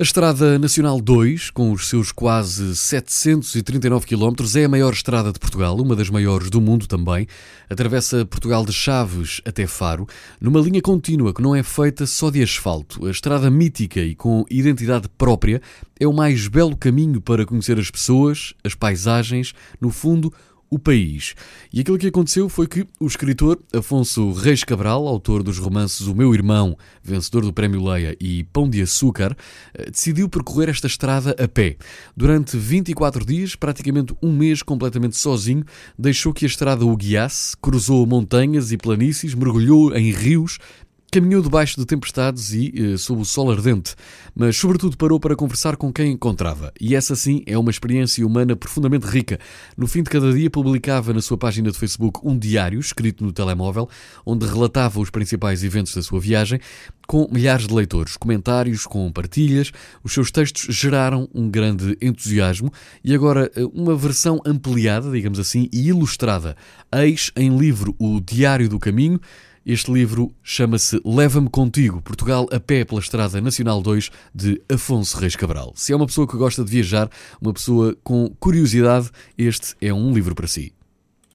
A Estrada Nacional 2, com os seus quase 739 km, é a maior estrada de Portugal, uma das maiores do mundo também. Atravessa Portugal de Chaves até Faro, numa linha contínua que não é feita só de asfalto. A estrada mítica e com identidade própria é o mais belo caminho para conhecer as pessoas, as paisagens, no fundo, o país. E aquilo que aconteceu foi que o escritor Afonso Reis Cabral, autor dos romances O Meu Irmão, vencedor do Prémio Leia e Pão de Açúcar, eh, decidiu percorrer esta estrada a pé. Durante 24 dias, praticamente um mês completamente sozinho, deixou que a estrada o guiasse, cruzou montanhas e planícies, mergulhou em rios, Caminhou debaixo de tempestades e eh, sob o sol ardente, mas sobretudo parou para conversar com quem encontrava. E essa sim é uma experiência humana profundamente rica. No fim de cada dia publicava na sua página de Facebook um diário escrito no telemóvel, onde relatava os principais eventos da sua viagem, com milhares de leitores, comentários, com partilhas. Os seus textos geraram um grande entusiasmo e agora eh, uma versão ampliada, digamos assim, e ilustrada. Eis em livro o Diário do Caminho este livro chama-se Leva-me Contigo, Portugal a pé pela Estrada Nacional 2, de Afonso Reis Cabral. Se é uma pessoa que gosta de viajar, uma pessoa com curiosidade, este é um livro para si.